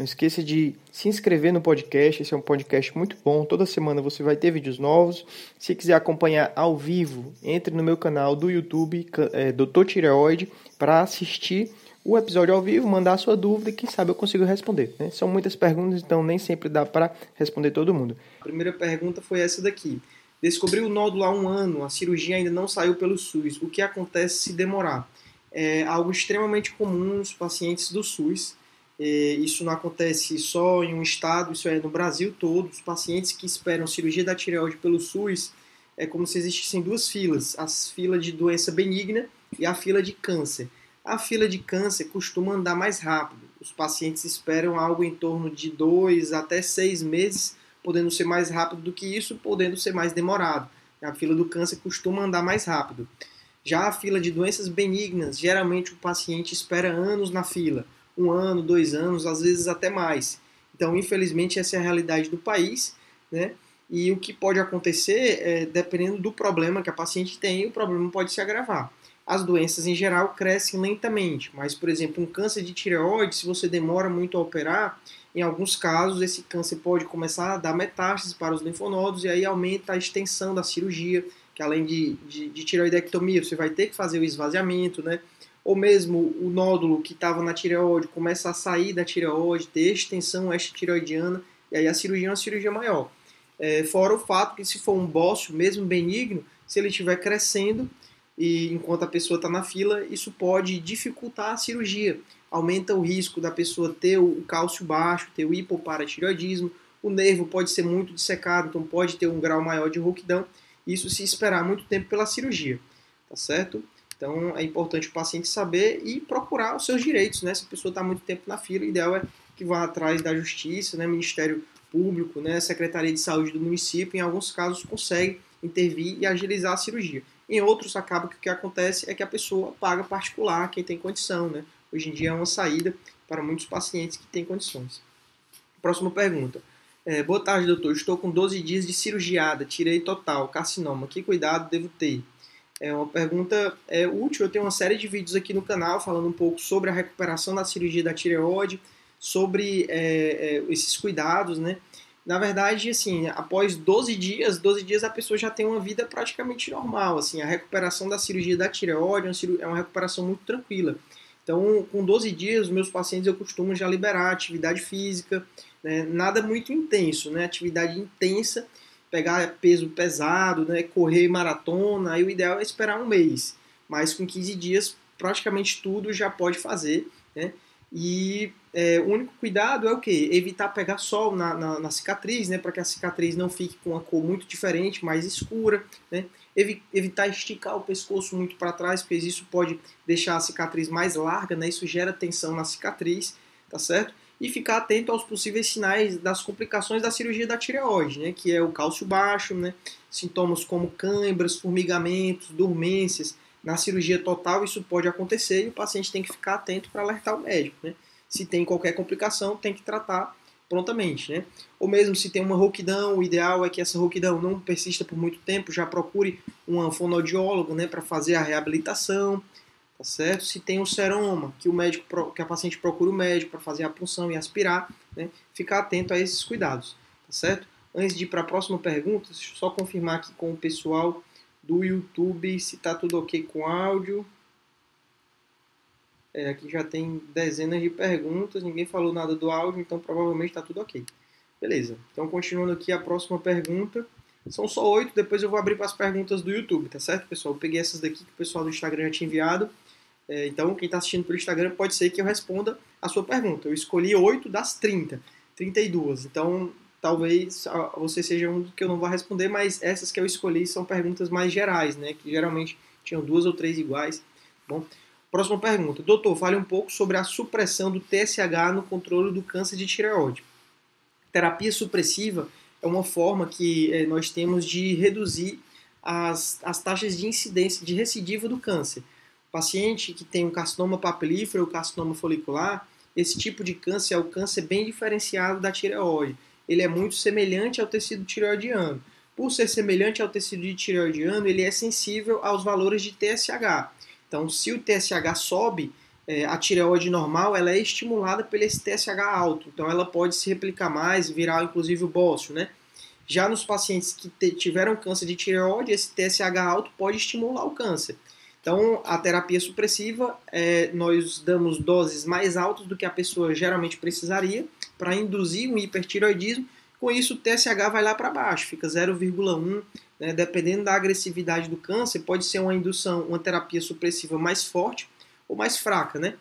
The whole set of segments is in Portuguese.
Não esqueça de se inscrever no podcast, esse é um podcast muito bom. Toda semana você vai ter vídeos novos. Se quiser acompanhar ao vivo, entre no meu canal do YouTube, é, Dr. Tireoide, para assistir o episódio ao vivo, mandar a sua dúvida e quem sabe eu consigo responder. Né? São muitas perguntas, então nem sempre dá para responder todo mundo. A primeira pergunta foi essa daqui. Descobri o nódulo há um ano, a cirurgia ainda não saiu pelo SUS. O que acontece se demorar? É algo extremamente comum nos pacientes do SUS isso não acontece só em um estado, isso é no Brasil todo. Os pacientes que esperam cirurgia da tireoide pelo SUS é como se existissem duas filas: a fila de doença benigna e a fila de câncer. A fila de câncer costuma andar mais rápido. Os pacientes esperam algo em torno de dois até seis meses, podendo ser mais rápido do que isso, podendo ser mais demorado. A fila do câncer costuma andar mais rápido. Já a fila de doenças benignas, geralmente o paciente espera anos na fila um ano, dois anos, às vezes até mais. Então, infelizmente, essa é a realidade do país, né? E o que pode acontecer, é, dependendo do problema que a paciente tem, o problema pode se agravar. As doenças em geral crescem lentamente, mas, por exemplo, um câncer de tireoide, se você demora muito a operar, em alguns casos esse câncer pode começar a dar metástases para os linfonodos e aí aumenta a extensão da cirurgia, que além de, de, de tireoidectomia, você vai ter que fazer o esvaziamento, né? Ou mesmo o nódulo que estava na tireoide começa a sair da tireoide, ter extensão extratireoidiana, e aí a cirurgia é uma cirurgia maior. É, fora o fato que se for um bócio, mesmo benigno, se ele estiver crescendo e enquanto a pessoa está na fila, isso pode dificultar a cirurgia. Aumenta o risco da pessoa ter o cálcio baixo, ter o hipoparatireoidismo, o nervo pode ser muito dissecado, então pode ter um grau maior de rouquidão, isso se esperar muito tempo pela cirurgia, tá certo? Então é importante o paciente saber e procurar os seus direitos, né? Se a pessoa está muito tempo na fila, o ideal é que vá atrás da justiça, né? Ministério Público, né? Secretaria de Saúde do município, em alguns casos consegue intervir e agilizar a cirurgia. Em outros acaba que o que acontece é que a pessoa paga particular, quem tem condição, né? Hoje em dia é uma saída para muitos pacientes que têm condições. Próxima pergunta. É, boa tarde, doutor. Estou com 12 dias de cirurgiada, tirei total, carcinoma. Que cuidado devo ter? É uma pergunta é, útil. Eu tenho uma série de vídeos aqui no canal falando um pouco sobre a recuperação da cirurgia da tireoide, sobre é, é, esses cuidados, né? Na verdade, assim, após 12 dias, 12 dias a pessoa já tem uma vida praticamente normal, assim, a recuperação da cirurgia da tireoide é uma recuperação muito tranquila. Então, com 12 dias, meus pacientes eu costumo já liberar atividade física, né? nada muito intenso, né? Atividade intensa pegar peso pesado, né, correr maratona, aí o ideal é esperar um mês. Mas com 15 dias, praticamente tudo já pode fazer, né? E é, o único cuidado é o que? Evitar pegar sol na, na, na cicatriz, né? Para que a cicatriz não fique com uma cor muito diferente, mais escura, né? Evi evitar esticar o pescoço muito para trás, porque isso pode deixar a cicatriz mais larga, né? Isso gera tensão na cicatriz, tá certo? E ficar atento aos possíveis sinais das complicações da cirurgia da tireoide, né, que é o cálcio baixo, né, sintomas como câimbras, formigamentos, dormências. Na cirurgia total isso pode acontecer e o paciente tem que ficar atento para alertar o médico. Né? Se tem qualquer complicação, tem que tratar prontamente. Né? Ou mesmo se tem uma rouquidão, o ideal é que essa rouquidão não persista por muito tempo, já procure um fonoaudiólogo né, para fazer a reabilitação tá certo? Se tem um seroma, que o médico, que a paciente procura o médico para fazer a punção e aspirar, né? Ficar atento a esses cuidados, tá certo? Antes de ir para a próxima pergunta, deixa eu só confirmar aqui com o pessoal do YouTube se está tudo ok com áudio. É, aqui já tem dezenas de perguntas, ninguém falou nada do áudio, então provavelmente está tudo ok. Beleza, então continuando aqui a próxima pergunta. São só oito, depois eu vou abrir para as perguntas do YouTube, tá certo, pessoal? Eu peguei essas daqui que o pessoal do Instagram já tinha enviado. É, então, quem está assistindo pelo Instagram pode ser que eu responda a sua pergunta. Eu escolhi 8 das 30, 32. Então, talvez você seja um que eu não vou responder, mas essas que eu escolhi são perguntas mais gerais, né? Que geralmente tinham duas ou três iguais. Bom, próxima pergunta. Doutor, fale um pouco sobre a supressão do TSH no controle do câncer de tireoide. Terapia supressiva é uma forma que é, nós temos de reduzir as, as taxas de incidência, de recidiva do câncer. Paciente que tem um carcinoma papilífero ou carcinoma folicular, esse tipo de câncer é o câncer bem diferenciado da tireoide. Ele é muito semelhante ao tecido tireoidiano. Por ser semelhante ao tecido tireoidiano, ele é sensível aos valores de TSH. Então, se o TSH sobe, é, a tireoide normal ela é estimulada pelo esse TSH alto. Então, ela pode se replicar mais, virar inclusive o bócio, né? Já nos pacientes que tiveram câncer de tireoide, esse TSH alto pode estimular o câncer. Então, a terapia supressiva, é, nós damos doses mais altas do que a pessoa geralmente precisaria para induzir um hipertiroidismo. Com isso, o TSH vai lá para baixo, fica 0,1. Né, dependendo da agressividade do câncer, pode ser uma indução, uma terapia supressiva mais forte ou mais fraca, né?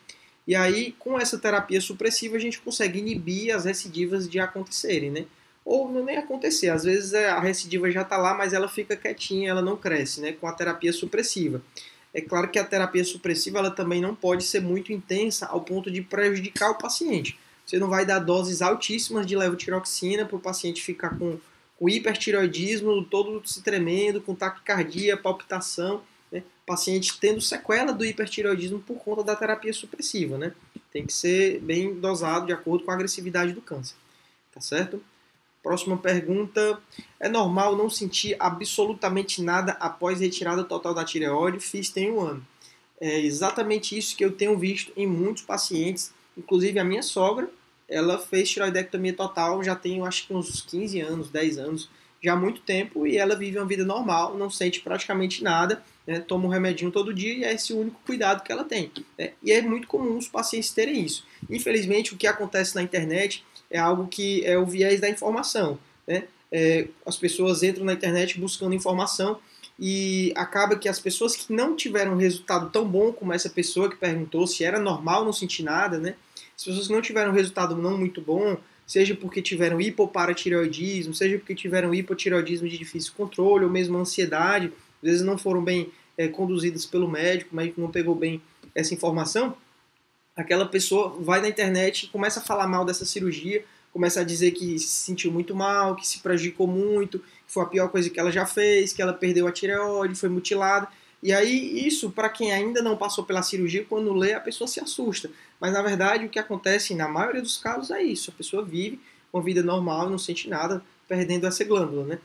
E aí, com essa terapia supressiva, a gente consegue inibir as recidivas de acontecerem, né? Ou não nem acontecer, às vezes é, a recidiva já está lá, mas ela fica quietinha, ela não cresce, né? Com a terapia supressiva. É claro que a terapia supressiva ela também não pode ser muito intensa ao ponto de prejudicar o paciente. Você não vai dar doses altíssimas de levotiroxina para o paciente ficar com, com hipertiroidismo, todo se tremendo, com taquicardia, palpitação, né? paciente tendo sequela do hipertiroidismo por conta da terapia supressiva, né? Tem que ser bem dosado de acordo com a agressividade do câncer, tá certo? Próxima pergunta. É normal não sentir absolutamente nada após retirada total da tireoide? Fiz tem um ano. É exatamente isso que eu tenho visto em muitos pacientes. Inclusive a minha sogra, ela fez tiroidectomia total já tem, acho que uns 15 anos, 10 anos, já há muito tempo, e ela vive uma vida normal, não sente praticamente nada, né, toma um remedinho todo dia e é esse o único cuidado que ela tem. Né? E é muito comum os pacientes terem isso. Infelizmente, o que acontece na internet é algo que é o viés da informação. Né? É, as pessoas entram na internet buscando informação e acaba que as pessoas que não tiveram resultado tão bom como essa pessoa que perguntou se era normal não sentir nada, né? As pessoas que não tiveram resultado não muito bom, seja porque tiveram hipoparatireoidismo, seja porque tiveram hipotireoidismo de difícil controle, ou mesmo ansiedade, às vezes não foram bem é, conduzidas pelo médico, médico não pegou bem essa informação, aquela pessoa vai na internet e começa a falar mal dessa cirurgia, começa a dizer que se sentiu muito mal, que se prejudicou muito, que foi a pior coisa que ela já fez, que ela perdeu a tireoide, foi mutilada. E aí, isso, para quem ainda não passou pela cirurgia, quando lê, a pessoa se assusta. Mas na verdade, o que acontece na maioria dos casos é isso: a pessoa vive uma vida normal, não sente nada, perdendo essa glândula, né?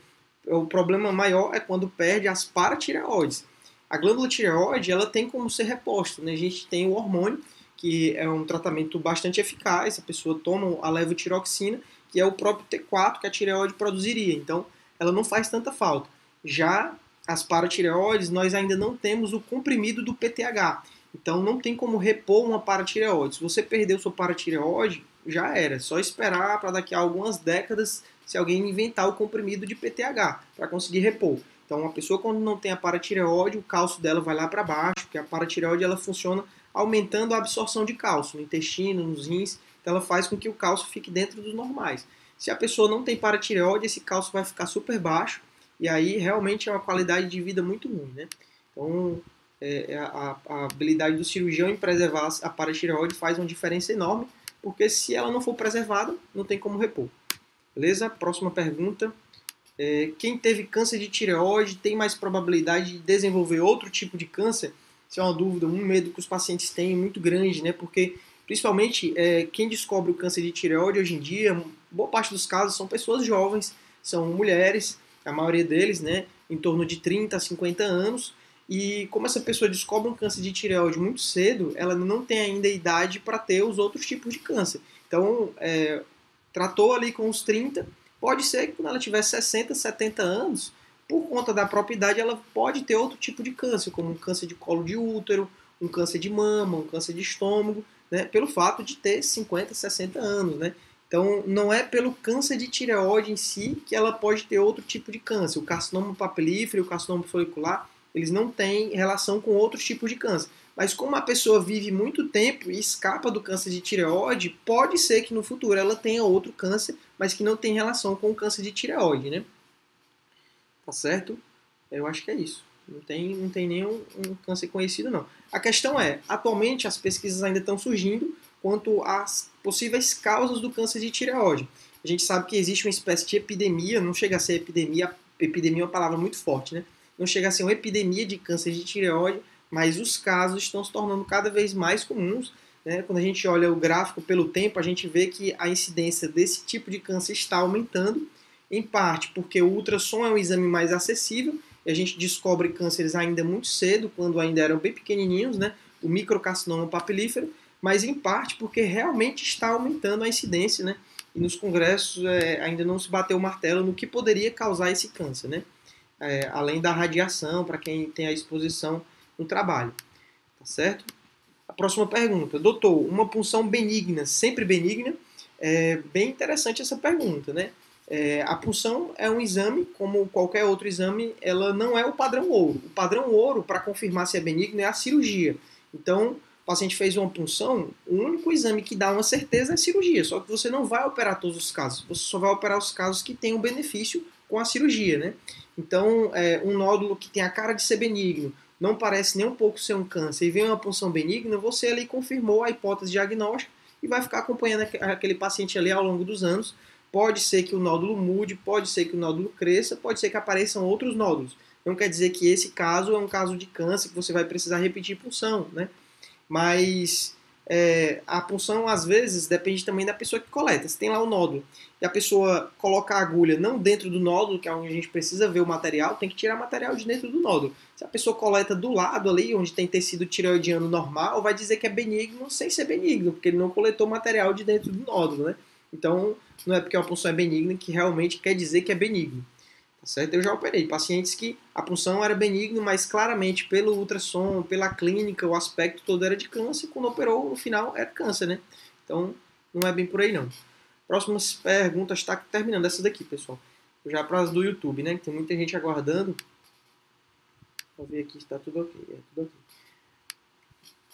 O problema maior é quando perde as paratireoides. A glândula tireoide, ela tem como ser reposta, né? A gente tem o hormônio que é um tratamento bastante eficaz, a pessoa toma a levotiroxina, que é o próprio T4 que a tireoide produziria, então ela não faz tanta falta. Já as paratireoides, nós ainda não temos o comprimido do PTH, então não tem como repor uma paratireoide. Se você perdeu sua paratireoide, já era, é só esperar para daqui a algumas décadas se alguém inventar o comprimido de PTH para conseguir repor. Então, uma pessoa quando não tem a paratireoide, o cálcio dela vai lá para baixo, porque a paratireoide ela funciona aumentando a absorção de cálcio no intestino, nos rins, então ela faz com que o cálcio fique dentro dos normais. Se a pessoa não tem paratireoide, esse cálcio vai ficar super baixo e aí realmente é uma qualidade de vida muito ruim, né? Então, é, é a, a, habilidade do cirurgião em preservar a paratireoide faz uma diferença enorme, porque se ela não for preservada, não tem como repor. Beleza? Próxima pergunta. É, quem teve câncer de tireoide tem mais probabilidade de desenvolver outro tipo de câncer? Isso é uma dúvida, um medo que os pacientes têm muito grande, né? Porque, principalmente, é, quem descobre o câncer de tireoide hoje em dia, boa parte dos casos são pessoas jovens, são mulheres, a maioria deles, né? Em torno de 30 a 50 anos. E como essa pessoa descobre um câncer de tireoide muito cedo, ela não tem ainda idade para ter os outros tipos de câncer. Então, é, tratou ali com os 30, pode ser que quando ela tiver 60, 70 anos, por conta da propriedade, ela pode ter outro tipo de câncer, como um câncer de colo de útero, um câncer de mama, um câncer de estômago, né, pelo fato de ter 50, 60 anos. Né? Então, não é pelo câncer de tireoide em si que ela pode ter outro tipo de câncer. O carcinoma papilífero o carcinoma folicular, eles não têm relação com outros tipos de câncer. Mas como a pessoa vive muito tempo e escapa do câncer de tireoide, pode ser que no futuro ela tenha outro câncer, mas que não tem relação com o câncer de tireoide, né? Tá certo? Eu acho que é isso. Não tem, não tem nenhum um câncer conhecido, não. A questão é, atualmente as pesquisas ainda estão surgindo quanto às possíveis causas do câncer de tireoide. A gente sabe que existe uma espécie de epidemia, não chega a ser epidemia, epidemia é uma palavra muito forte, né? não chega a ser uma epidemia de câncer de tireoide, mas os casos estão se tornando cada vez mais comuns. Né? Quando a gente olha o gráfico pelo tempo, a gente vê que a incidência desse tipo de câncer está aumentando, em parte porque o ultrassom é um exame mais acessível e a gente descobre cânceres ainda muito cedo, quando ainda eram bem pequenininhos, né? o microcarcinoma papilífero, mas em parte porque realmente está aumentando a incidência, né? E nos congressos é, ainda não se bateu o martelo no que poderia causar esse câncer, né? É, além da radiação, para quem tem a exposição no trabalho. Tá certo? A próxima pergunta. Doutor, uma punção benigna, sempre benigna? É bem interessante essa pergunta, né? É, a punção é um exame, como qualquer outro exame, ela não é o padrão ouro. O padrão ouro, para confirmar se é benigno, é a cirurgia. Então, o paciente fez uma punção, o único exame que dá uma certeza é a cirurgia. Só que você não vai operar todos os casos. Você só vai operar os casos que têm um benefício com a cirurgia, né? Então, é, um nódulo que tem a cara de ser benigno, não parece nem um pouco ser um câncer e vem uma punção benigna, você ali confirmou a hipótese diagnóstica e vai ficar acompanhando aquele paciente ali ao longo dos anos. Pode ser que o nódulo mude, pode ser que o nódulo cresça, pode ser que apareçam outros nódulos. Não quer dizer que esse caso é um caso de câncer que você vai precisar repetir punção, né? Mas é, a punção, às vezes, depende também da pessoa que coleta. Se tem lá o nódulo e a pessoa coloca a agulha não dentro do nódulo, que é onde a gente precisa ver o material, tem que tirar material de dentro do nódulo. Se a pessoa coleta do lado ali, onde tem tecido tireoidiano normal, vai dizer que é benigno sem ser benigno, porque ele não coletou material de dentro do nódulo, né? Então, não é porque a punção é benigna que realmente quer dizer que é benigno. Tá certo? Eu já operei pacientes que a punção era benigna, mas claramente pelo ultrassom, pela clínica, o aspecto todo era de câncer. Quando operou, no final era câncer, né? Então não é bem por aí não. Próximas perguntas, está terminando essa daqui, pessoal. Já para as do YouTube, né? Tem muita gente aguardando. Vou ver aqui se está tudo ok. É tudo ok.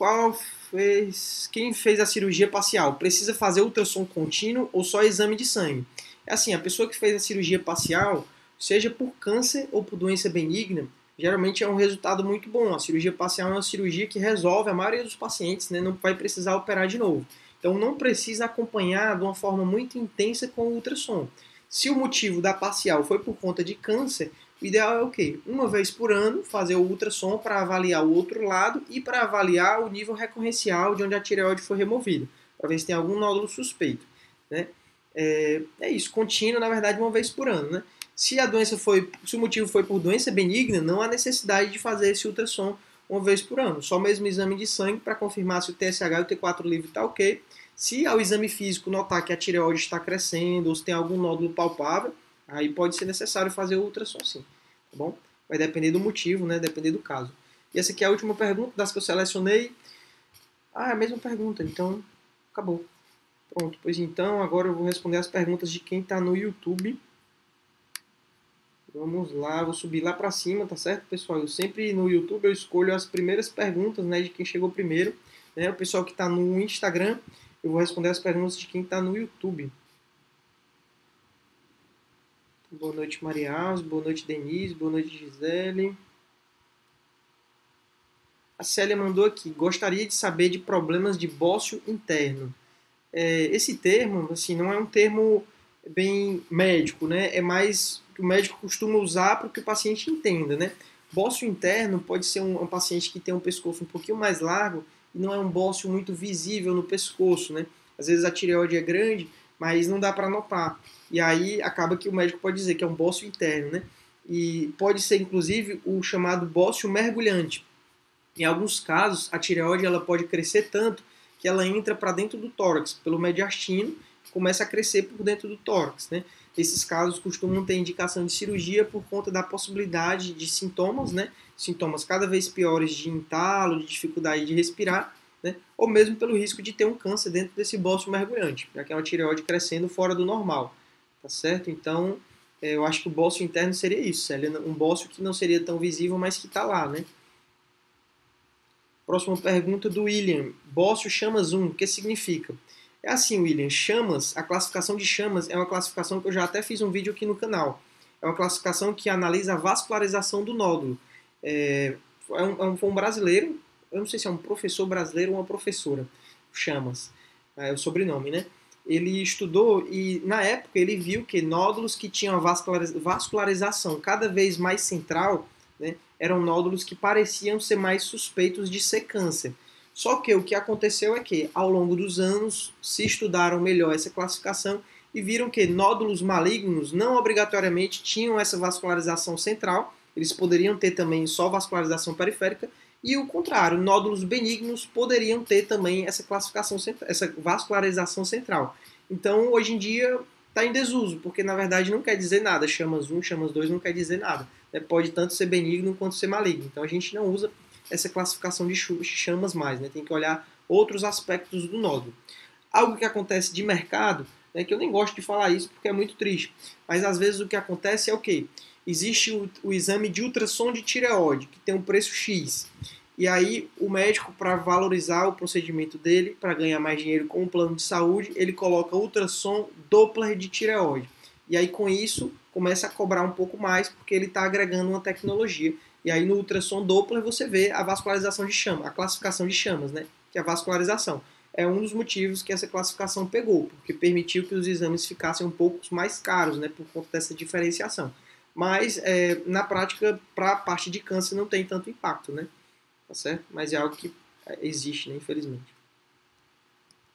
Qual fez. Quem fez a cirurgia parcial? Precisa fazer ultrassom contínuo ou só exame de sangue? É assim, a pessoa que fez a cirurgia parcial seja por câncer ou por doença benigna, geralmente é um resultado muito bom. A cirurgia parcial é uma cirurgia que resolve a maioria dos pacientes, né? não vai precisar operar de novo. Então não precisa acompanhar de uma forma muito intensa com o ultrassom. Se o motivo da parcial foi por conta de câncer, o ideal é o quê? Uma vez por ano fazer o ultrassom para avaliar o outro lado e para avaliar o nível recorrencial de onde a tireoide foi removida, para ver se tem algum nódulo suspeito. Né? É, é isso, contínuo, na verdade, uma vez por ano. Né? Se a doença foi, se o motivo foi por doença benigna, não há necessidade de fazer esse ultrassom uma vez por ano. Só mesmo exame de sangue para confirmar se o TSH e o T4 livre está ok. Se ao exame físico notar que a tireoide está crescendo ou se tem algum nódulo palpável, aí pode ser necessário fazer o ultrassom sim, tá bom? Vai depender do motivo, né? Depender do caso. E essa aqui é a última pergunta das que eu selecionei. Ah, é a mesma pergunta, então acabou. Pronto, pois então agora eu vou responder as perguntas de quem está no YouTube. Vamos lá, vou subir lá para cima, tá certo, pessoal? Eu sempre no YouTube eu escolho as primeiras perguntas, né, de quem chegou primeiro. Né? O pessoal que está no Instagram, eu vou responder as perguntas de quem está no YouTube. Boa noite, Maria Alves. Boa noite, Denise. Boa noite, Gisele. A Célia mandou aqui. Gostaria de saber de problemas de bócio interno. É, esse termo, assim, não é um termo bem médico, né? É mais que o médico costuma usar para que o paciente entenda, né? Bócio interno pode ser um, um, paciente que tem um pescoço um pouquinho mais largo e não é um bócio muito visível no pescoço, né? Às vezes a tireoide é grande, mas não dá para notar. E aí acaba que o médico pode dizer que é um bócio interno, né? E pode ser inclusive o chamado bócio mergulhante. Em alguns casos, a tireoide ela pode crescer tanto que ela entra para dentro do tórax pelo mediastino começa a crescer por dentro do tórax. Né? Esses casos costumam ter indicação de cirurgia por conta da possibilidade de sintomas, né? sintomas cada vez piores de entalo, de dificuldade de respirar, né? ou mesmo pelo risco de ter um câncer dentro desse bócio mergulhante, já que é uma tireoide crescendo fora do normal. Tá certo? Então, é, eu acho que o bócio interno seria isso, Célia, um bócio que não seria tão visível, mas que está lá, né? Próxima pergunta do William. Bócio chama zoom, o que significa? É assim, William, chamas, a classificação de chamas é uma classificação que eu já até fiz um vídeo aqui no canal. É uma classificação que analisa a vascularização do nódulo. É, é um, é um, foi um brasileiro, eu não sei se é um professor brasileiro ou uma professora, Chamas, é o sobrenome, né? Ele estudou e na época ele viu que nódulos que tinham vascularização cada vez mais central né, eram nódulos que pareciam ser mais suspeitos de ser câncer. Só que o que aconteceu é que, ao longo dos anos, se estudaram melhor essa classificação e viram que nódulos malignos não obrigatoriamente tinham essa vascularização central, eles poderiam ter também só vascularização periférica, e o contrário, nódulos benignos poderiam ter também essa classificação, essa vascularização central. Então, hoje em dia, está em desuso, porque na verdade não quer dizer nada. Chamas 1, chamas 2 não quer dizer nada. Né? Pode tanto ser benigno quanto ser maligno. Então a gente não usa essa classificação de chamas mais, né? tem que olhar outros aspectos do nódulo. Algo que acontece de mercado, né, que eu nem gosto de falar isso porque é muito triste, mas às vezes o que acontece é o quê? Existe o, o exame de ultrassom de tireoide, que tem um preço X. E aí o médico, para valorizar o procedimento dele, para ganhar mais dinheiro com o plano de saúde, ele coloca ultrassom Doppler de tireoide. E aí com isso começa a cobrar um pouco mais, porque ele está agregando uma tecnologia. E aí no ultrassom Doppler você vê a vascularização de chama, a classificação de chamas, né? Que é a vascularização. É um dos motivos que essa classificação pegou, porque permitiu que os exames ficassem um pouco mais caros, né? Por conta dessa diferenciação. Mas é, na prática, para a parte de câncer não tem tanto impacto, né? Tá certo? Mas é algo que é, existe, né? Infelizmente.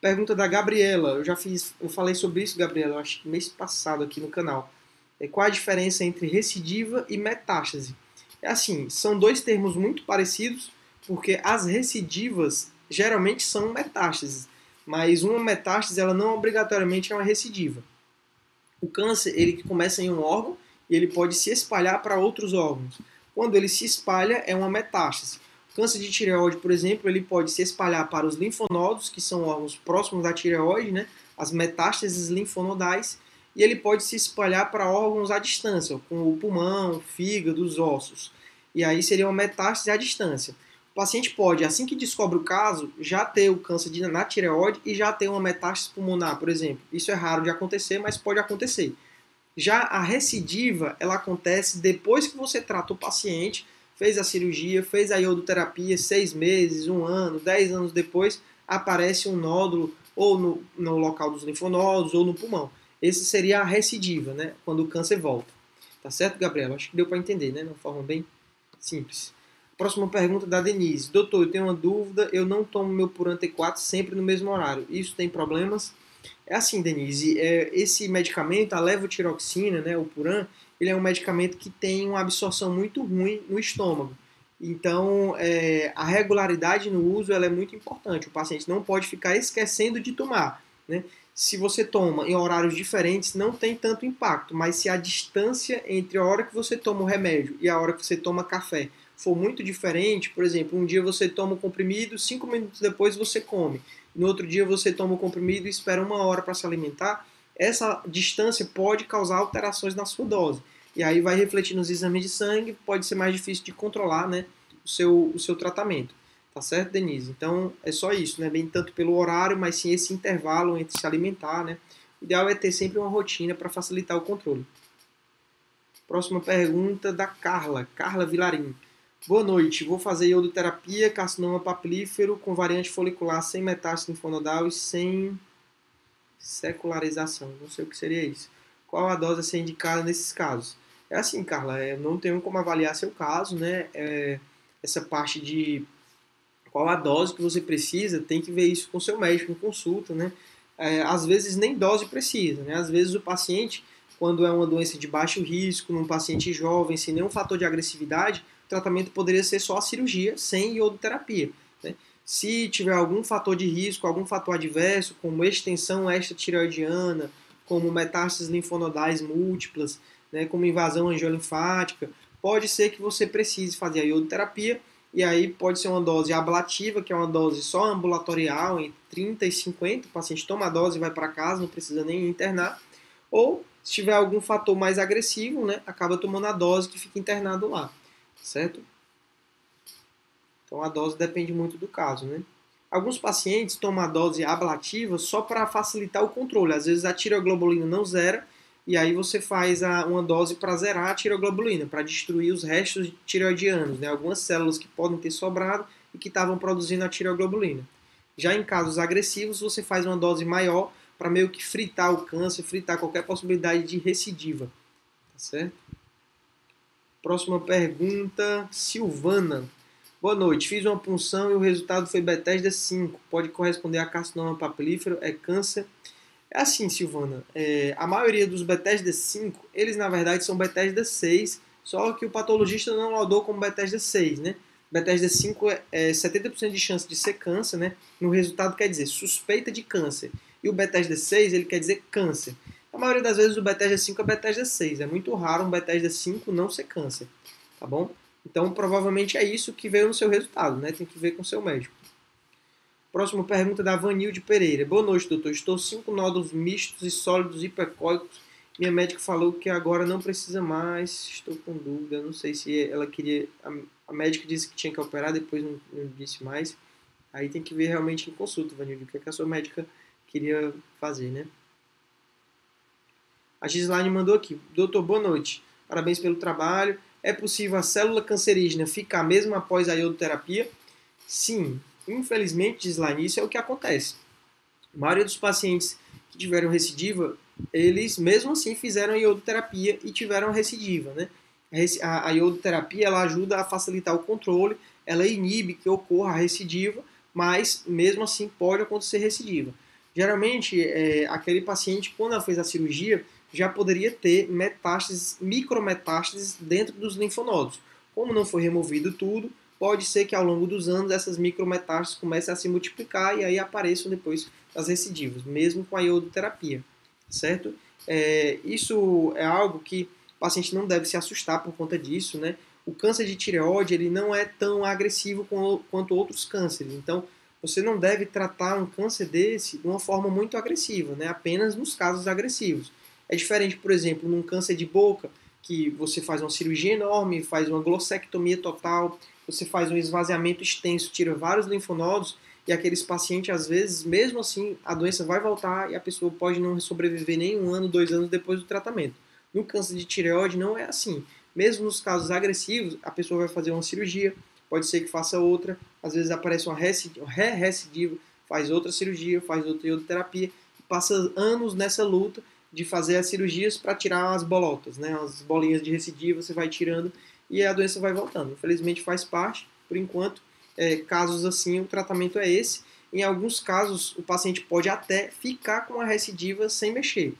Pergunta da Gabriela. Eu já fiz, eu falei sobre isso, Gabriela, acho que mês passado aqui no canal. É, qual a diferença entre recidiva e metástase? É assim, são dois termos muito parecidos, porque as recidivas geralmente são metástases, mas uma metástase ela não obrigatoriamente é uma recidiva. O câncer ele começa em um órgão e ele pode se espalhar para outros órgãos. Quando ele se espalha é uma metástase. O câncer de tireoide, por exemplo, ele pode se espalhar para os linfonodos, que são órgãos próximos da tireoide, né? as metástases linfonodais, e ele pode se espalhar para órgãos à distância, como o pulmão, o fígado, os ossos. E aí seria uma metástase à distância. O paciente pode, assim que descobre o caso, já ter o câncer de, na tireoide e já ter uma metástase pulmonar, por exemplo. Isso é raro de acontecer, mas pode acontecer. Já a recidiva, ela acontece depois que você trata o paciente, fez a cirurgia, fez a iodoterapia, seis meses, um ano, dez anos depois, aparece um nódulo ou no, no local dos linfonodos ou no pulmão. Esse seria a recidiva, né? Quando o câncer volta. Tá certo, Gabriela? Acho que deu para entender, né? De uma forma bem simples. Próxima pergunta da Denise. Doutor, eu tenho uma dúvida. Eu não tomo meu Puran T4 sempre no mesmo horário. Isso tem problemas? É assim, Denise. É, esse medicamento, a levotiroxina, né? O Puran, ele é um medicamento que tem uma absorção muito ruim no estômago. Então, é, a regularidade no uso é muito importante. O paciente não pode ficar esquecendo de tomar. Né? se você toma em horários diferentes, não tem tanto impacto, mas se a distância entre a hora que você toma o remédio e a hora que você toma café for muito diferente, por exemplo, um dia você toma o comprimido, cinco minutos depois você come, no outro dia você toma o comprimido e espera uma hora para se alimentar, essa distância pode causar alterações na sua dose. E aí vai refletir nos exames de sangue, pode ser mais difícil de controlar né, o, seu, o seu tratamento. Tá certo, Denise? Então é só isso, não é bem tanto pelo horário, mas sim esse intervalo entre se alimentar, né? O ideal é ter sempre uma rotina para facilitar o controle. Próxima pergunta da Carla, Carla Vilarim. Boa noite, vou fazer iodoterapia, carcinoma papilífero com variante folicular sem metástase linfonodal e sem secularização. Não sei o que seria isso. Qual a dose a ser indicada nesses casos? É assim, Carla, eu não tenho como avaliar seu caso, né? É, essa parte de qual a dose que você precisa, tem que ver isso com seu médico em consulta, né? É, às vezes nem dose precisa, né? Às vezes o paciente, quando é uma doença de baixo risco, num paciente jovem, sem nenhum fator de agressividade, o tratamento poderia ser só a cirurgia, sem iodoterapia. Né? Se tiver algum fator de risco, algum fator adverso, como extensão extratireoidiana, como metástases linfonodais múltiplas, né, como invasão angiolinfática, pode ser que você precise fazer a iodoterapia e aí pode ser uma dose ablativa, que é uma dose só ambulatorial, entre 30 e 50, o paciente toma a dose e vai para casa, não precisa nem internar. Ou, se tiver algum fator mais agressivo, né, acaba tomando a dose que fica internado lá, certo? Então a dose depende muito do caso, né? Alguns pacientes tomam a dose ablativa só para facilitar o controle. Às vezes a tireoglobulina não zera e aí você faz a, uma dose para zerar a tireoglobulina, para destruir os restos tireoidianos, né? algumas células que podem ter sobrado e que estavam produzindo a tireoglobulina. Já em casos agressivos, você faz uma dose maior para meio que fritar o câncer, fritar qualquer possibilidade de recidiva. Tá certo? Próxima pergunta, Silvana. Boa noite. Fiz uma punção e o resultado foi Bethesda 5. Pode corresponder a carcinoma papilífero? É câncer? É assim, Silvana. É, a maioria dos Bethesda 5, eles na verdade são Bethesda 6, só que o patologista não laudou como Bethesda 6, né? Bethesda 5 é, é 70% de chance de ser câncer, né? No resultado quer dizer suspeita de câncer. E o Bethesda 6, ele quer dizer câncer. A maioria das vezes o Bethesda 5 é Bethesda 6. É muito raro um Bethesda 5 não ser câncer, tá bom? Então, provavelmente é isso que veio no seu resultado, né? Tem que ver com o seu médico. Próxima pergunta da Vanilde Pereira. Boa noite, doutor. Estou cinco nódulos mistos e sólidos hipercóicos. Minha médica falou que agora não precisa mais. Estou com dúvida. Não sei se ela queria. A, médica disse que tinha que operar, depois não, não disse mais. Aí tem que ver realmente em consulta, Vanilde, o que, é que a sua médica queria fazer, né? A Gislaine mandou aqui. Doutor, boa noite. Parabéns pelo trabalho. É possível a célula cancerígena ficar mesmo após a iodoterapia? Sim, infelizmente, Gislaine, isso é o que acontece. A maioria dos pacientes que tiveram recidiva, eles mesmo assim fizeram iodoterapia e tiveram recidiva, né? A, a iodoterapia ela ajuda a facilitar o controle, ela inibe que ocorra a recidiva, mas mesmo assim pode acontecer recidiva. Geralmente, é, aquele paciente, quando ela fez a cirurgia, já poderia ter metástases, micrometástases dentro dos linfonodos. Como não foi removido tudo, pode ser que ao longo dos anos essas micrometástases comecem a se multiplicar e aí apareçam depois as recidivas, mesmo com a iodoterapia, certo? É, isso é algo que o paciente não deve se assustar por conta disso, né? O câncer de tireoide ele não é tão agressivo quanto outros cânceres, então você não deve tratar um câncer desse de uma forma muito agressiva, né? Apenas nos casos agressivos. É diferente, por exemplo, num câncer de boca, que você faz uma cirurgia enorme, faz uma glossectomia total, você faz um esvaziamento extenso, tira vários linfonodos, e aqueles pacientes, às vezes, mesmo assim, a doença vai voltar e a pessoa pode não sobreviver nem um ano, dois anos depois do tratamento. No câncer de tireoide não é assim. Mesmo nos casos agressivos, a pessoa vai fazer uma cirurgia, pode ser que faça outra, às vezes aparece uma ré-recidiva, faz outra cirurgia, faz outra iodoterapia, passa anos nessa luta de fazer as cirurgias para tirar as bolotas, né? As bolinhas de recidiva você vai tirando e a doença vai voltando. Infelizmente faz parte, por enquanto, é, casos assim o tratamento é esse. Em alguns casos o paciente pode até ficar com a recidiva sem mexer.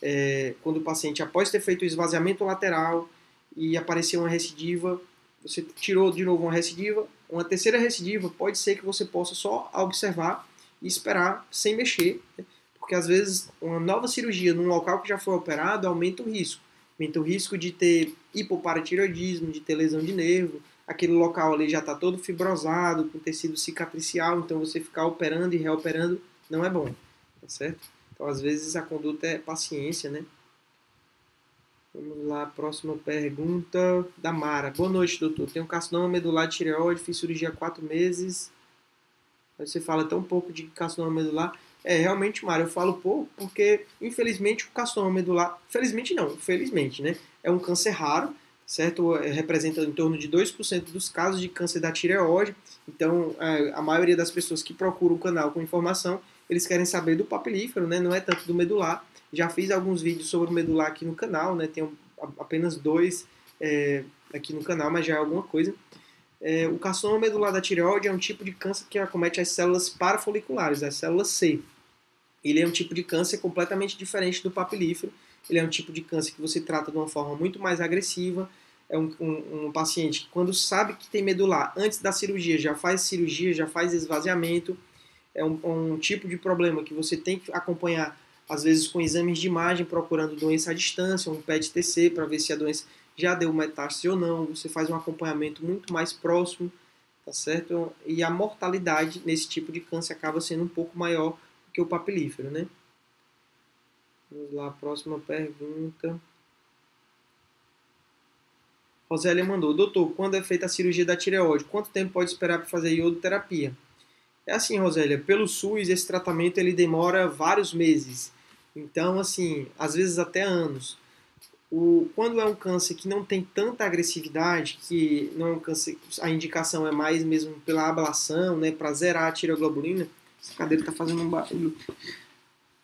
É, quando o paciente, após ter feito o esvaziamento lateral e apareceu uma recidiva, você tirou de novo uma recidiva, uma terceira recidiva, pode ser que você possa só observar e esperar sem mexer. Né? Porque às vezes uma nova cirurgia num local que já foi operado aumenta o risco. Aumenta o risco de ter hipoparatiroidismo, de ter lesão de nervo, aquele local ali já está todo fibrosado, com tecido cicatricial, então você ficar operando e reoperando não é bom, tá certo? Então às vezes a conduta é paciência, né? Vamos lá, próxima pergunta da Mara. Boa noite, doutor. Tenho carcinoma medular de tireoide, fiz cirurgia há quatro meses. Aí você fala tão pouco de carcinoma medular. É, realmente, Mário, eu falo pouco porque, infelizmente, o carcinoma medular, felizmente não, felizmente, né? É um câncer raro, certo? É, representa em torno de 2% dos casos de câncer da tireoide. Então, é, a maioria das pessoas que procuram o canal com informação, eles querem saber do papilífero, né? Não é tanto do medular. Já fiz alguns vídeos sobre o medular aqui no canal, né? Tenho apenas dois é, aqui no canal, mas já é alguma coisa. É, o carcinoma medular da tireoide é um tipo de câncer que acomete as células parafoliculares, as células C. Ele é um tipo de câncer completamente diferente do papilífero. Ele é um tipo de câncer que você trata de uma forma muito mais agressiva. É um, um, um paciente que, quando sabe que tem medular, antes da cirurgia, já faz cirurgia, já faz esvaziamento. É um, um tipo de problema que você tem que acompanhar, às vezes, com exames de imagem, procurando doença à distância, um PET-TC, para ver se a doença já deu metástase ou não. Você faz um acompanhamento muito mais próximo, tá certo? E a mortalidade nesse tipo de câncer acaba sendo um pouco maior que o papilífero, né? Vamos lá, próxima pergunta. Rosélia mandou, doutor, quando é feita a cirurgia da tireoide, quanto tempo pode esperar para fazer iodoterapia? É assim, Rosélia, pelo SUS esse tratamento ele demora vários meses. Então, assim, às vezes até anos. O, quando é um câncer que não tem tanta agressividade, que não é um câncer, a indicação é mais mesmo pela ablação, né, para zerar a tireoglobulina, essa cadeira está fazendo um barulho.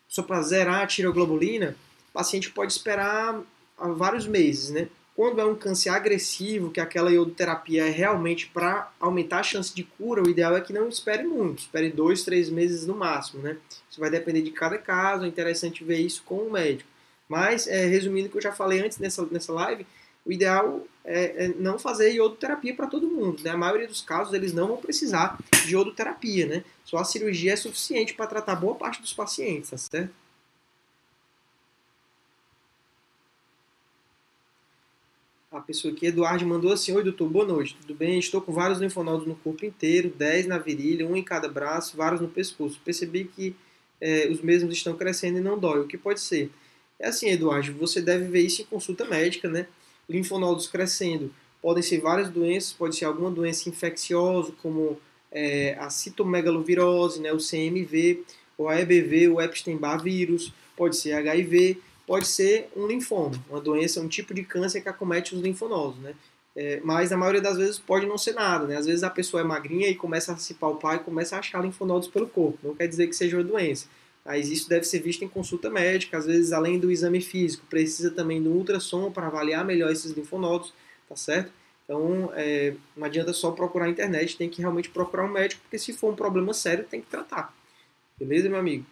Só para zerar a tiroglobulina, o paciente pode esperar vários meses, né? Quando é um câncer agressivo, que aquela iodoterapia é realmente para aumentar a chance de cura, o ideal é que não espere muito, espere dois, três meses no máximo, né? Isso vai depender de cada caso, é interessante ver isso com o médico. Mas, é, resumindo o que eu já falei antes nessa, nessa live, o ideal é, é não fazer iodoterapia para todo mundo. Né? A maioria dos casos eles não vão precisar de iodoterapia, né? Só a cirurgia é suficiente para tratar boa parte dos pacientes, tá certo? a pessoa aqui, Eduardo, mandou assim: Oi, doutor, boa noite, tudo bem? Estou com vários linfonodos no corpo inteiro, 10 na virilha, um em cada braço, vários no pescoço. Percebi que é, os mesmos estão crescendo e não dói. O que pode ser? É assim, Eduardo, você deve ver isso em consulta médica, né? Linfonodos crescendo. Podem ser várias doenças, pode ser alguma doença infecciosa, como é, a citomegalovirose, né, o CMV, ou a EBV, o Epstein-Barr vírus, pode ser HIV pode ser um linfoma, uma doença, um tipo de câncer que acomete os linfonodos, né? É, mas a maioria das vezes pode não ser nada, né? Às vezes a pessoa é magrinha e começa a se palpar e começa a achar linfonodos pelo corpo. Não quer dizer que seja uma doença. Mas isso deve ser visto em consulta médica. Às vezes, além do exame físico, precisa também do ultrassom para avaliar melhor esses linfonodos, tá certo? Então, é, não adianta só procurar a internet, tem que realmente procurar um médico, porque se for um problema sério, tem que tratar. Beleza, meu amigo?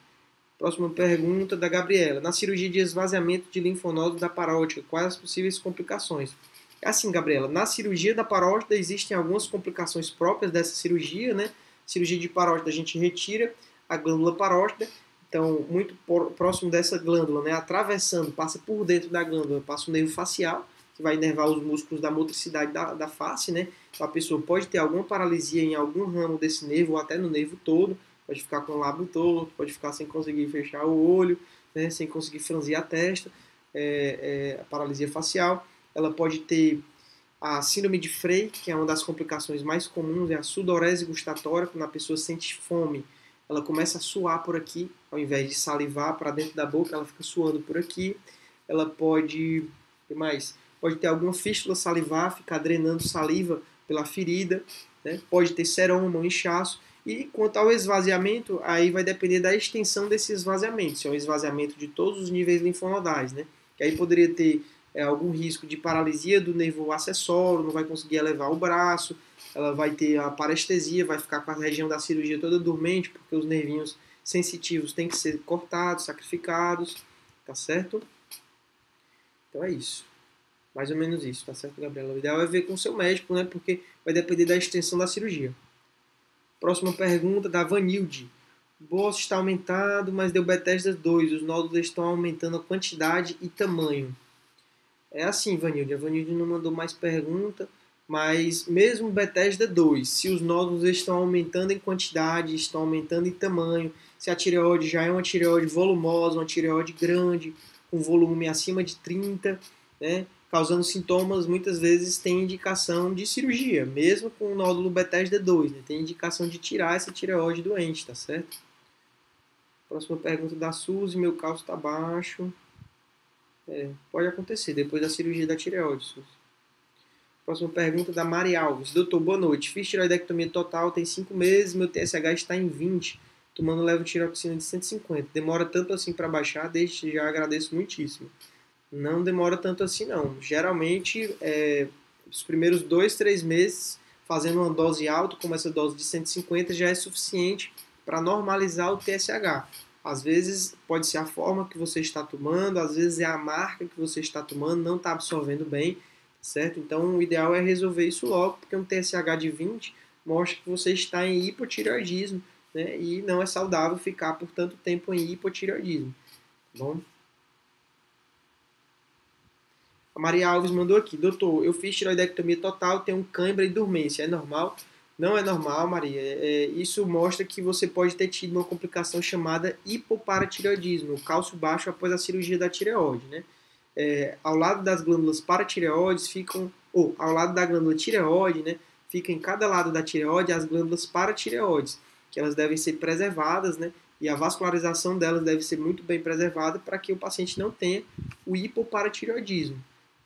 Próxima pergunta da Gabriela. Na cirurgia de esvaziamento de linfonodos da parótida, quais as possíveis complicações? É assim, Gabriela, na cirurgia da parótida existem algumas complicações próprias dessa cirurgia, né? Cirurgia de parótida, a gente retira a glândula parótida, então muito próximo dessa glândula, né? Atravessando, passa por dentro da glândula, passa o nervo facial, que vai inervar os músculos da motricidade da, da face, né? Então a pessoa pode ter alguma paralisia em algum ramo desse nervo ou até no nervo todo, pode ficar com o lábio torto, pode ficar sem conseguir fechar o olho, né, sem conseguir franzir a testa, é, é, a paralisia facial. Ela pode ter a síndrome de Frey, que é uma das complicações mais comuns, é a sudorese gustatória, quando a pessoa sente fome, ela começa a suar por aqui, ao invés de salivar para dentro da boca, ela fica suando por aqui. Ela pode, que mais? Pode ter alguma fístula salivar, ficar drenando saliva pela ferida, né? pode ter seroma, um inchaço. E quanto ao esvaziamento, aí vai depender da extensão desse esvaziamento, se é um esvaziamento de todos os níveis linfonodais, né? Que aí poderia ter é, algum risco de paralisia do nervo acessório, não vai conseguir elevar o braço, ela vai ter a parestesia, vai ficar com a região da cirurgia toda dormente, porque os nervinhos sensitivos têm que ser cortados, sacrificados, tá certo? Então é isso. Mais ou menos isso, tá certo, Gabriela? O ideal é ver com o seu médico, né? Porque vai depender da extensão da cirurgia. Próxima pergunta da Vanilde. O boss está aumentado, mas deu Bethesda 2. Os nódulos estão aumentando a quantidade e tamanho. É assim, Vanilde. A Vanilde não mandou mais pergunta, mas mesmo Bethesda 2, se os nódulos estão aumentando em quantidade, estão aumentando em tamanho, se a tireoide já é uma tireoide volumosa, uma tireoide grande, com volume acima de 30, né? causando sintomas, muitas vezes tem indicação de cirurgia, mesmo com o nódulo Bethesda 2, né? tem indicação de tirar essa tireoide doente, tá certo? Próxima pergunta da Suzy, meu cálcio está baixo. É, pode acontecer, depois da cirurgia da tireoide, Suzy. Próxima pergunta da Mari Alves. Doutor, boa noite. Fiz tireoidectomia total, tem 5 meses, meu TSH está em 20, tomando levotiroxina de 150. Demora tanto assim para baixar, desde já agradeço muitíssimo não demora tanto assim não. Geralmente, é, os primeiros dois, três meses, fazendo uma dose alta, como essa dose de 150, já é suficiente para normalizar o TSH. Às vezes pode ser a forma que você está tomando, às vezes é a marca que você está tomando, não está absorvendo bem, certo? Então o ideal é resolver isso logo, porque um TSH de 20 mostra que você está em hipotireoidismo, né? E não é saudável ficar por tanto tempo em hipotireoidismo, tá bom? A Maria Alves mandou aqui, doutor, eu fiz tiroidectomia total, tenho cãibra e dormência, é normal? Não é normal, Maria. É, isso mostra que você pode ter tido uma complicação chamada hipoparatireoidismo, cálcio baixo após a cirurgia da tireoide, né? É, ao lado das glândulas paratireoides ficam, ou ao lado da glândula tireoide, né? Fica em cada lado da tireoide as glândulas paratireoides, que elas devem ser preservadas, né? E a vascularização delas deve ser muito bem preservada para que o paciente não tenha o hipoparatireoidismo.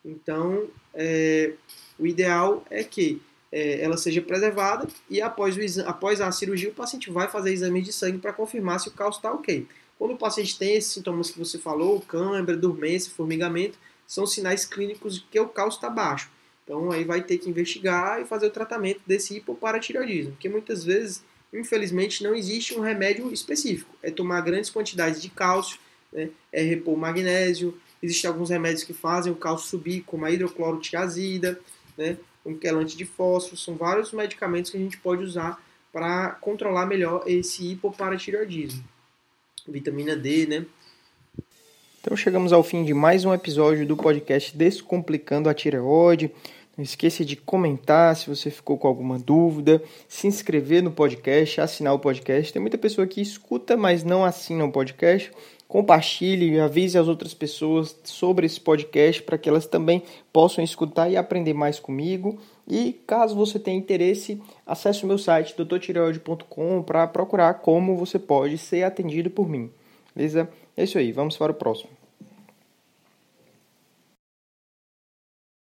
Então, é, o ideal é que é, ela seja preservada e após, o após a cirurgia o paciente vai fazer exames de sangue para confirmar se o cálcio está ok. Quando o paciente tem esses sintomas que você falou, câimbra, dormência, formigamento, são sinais clínicos de que o cálcio está baixo. Então aí vai ter que investigar e fazer o tratamento desse hipoparatireoidismo, porque muitas vezes, infelizmente, não existe um remédio específico. É tomar grandes quantidades de cálcio, né? é repor magnésio, existem alguns remédios que fazem o cálcio subir, como a hidroclorotiazida, né? um quelante de fósforo, são vários medicamentos que a gente pode usar para controlar melhor esse hipoparatireoidismo. Vitamina D, né? Então chegamos ao fim de mais um episódio do podcast Descomplicando a Tireoide. Não esqueça de comentar se você ficou com alguma dúvida, se inscrever no podcast, assinar o podcast. Tem muita pessoa que escuta, mas não assina o podcast. Compartilhe, avise as outras pessoas sobre esse podcast para que elas também possam escutar e aprender mais comigo. E caso você tenha interesse, acesse o meu site doutortireoide.com para procurar como você pode ser atendido por mim. Beleza? É isso aí, vamos para o próximo.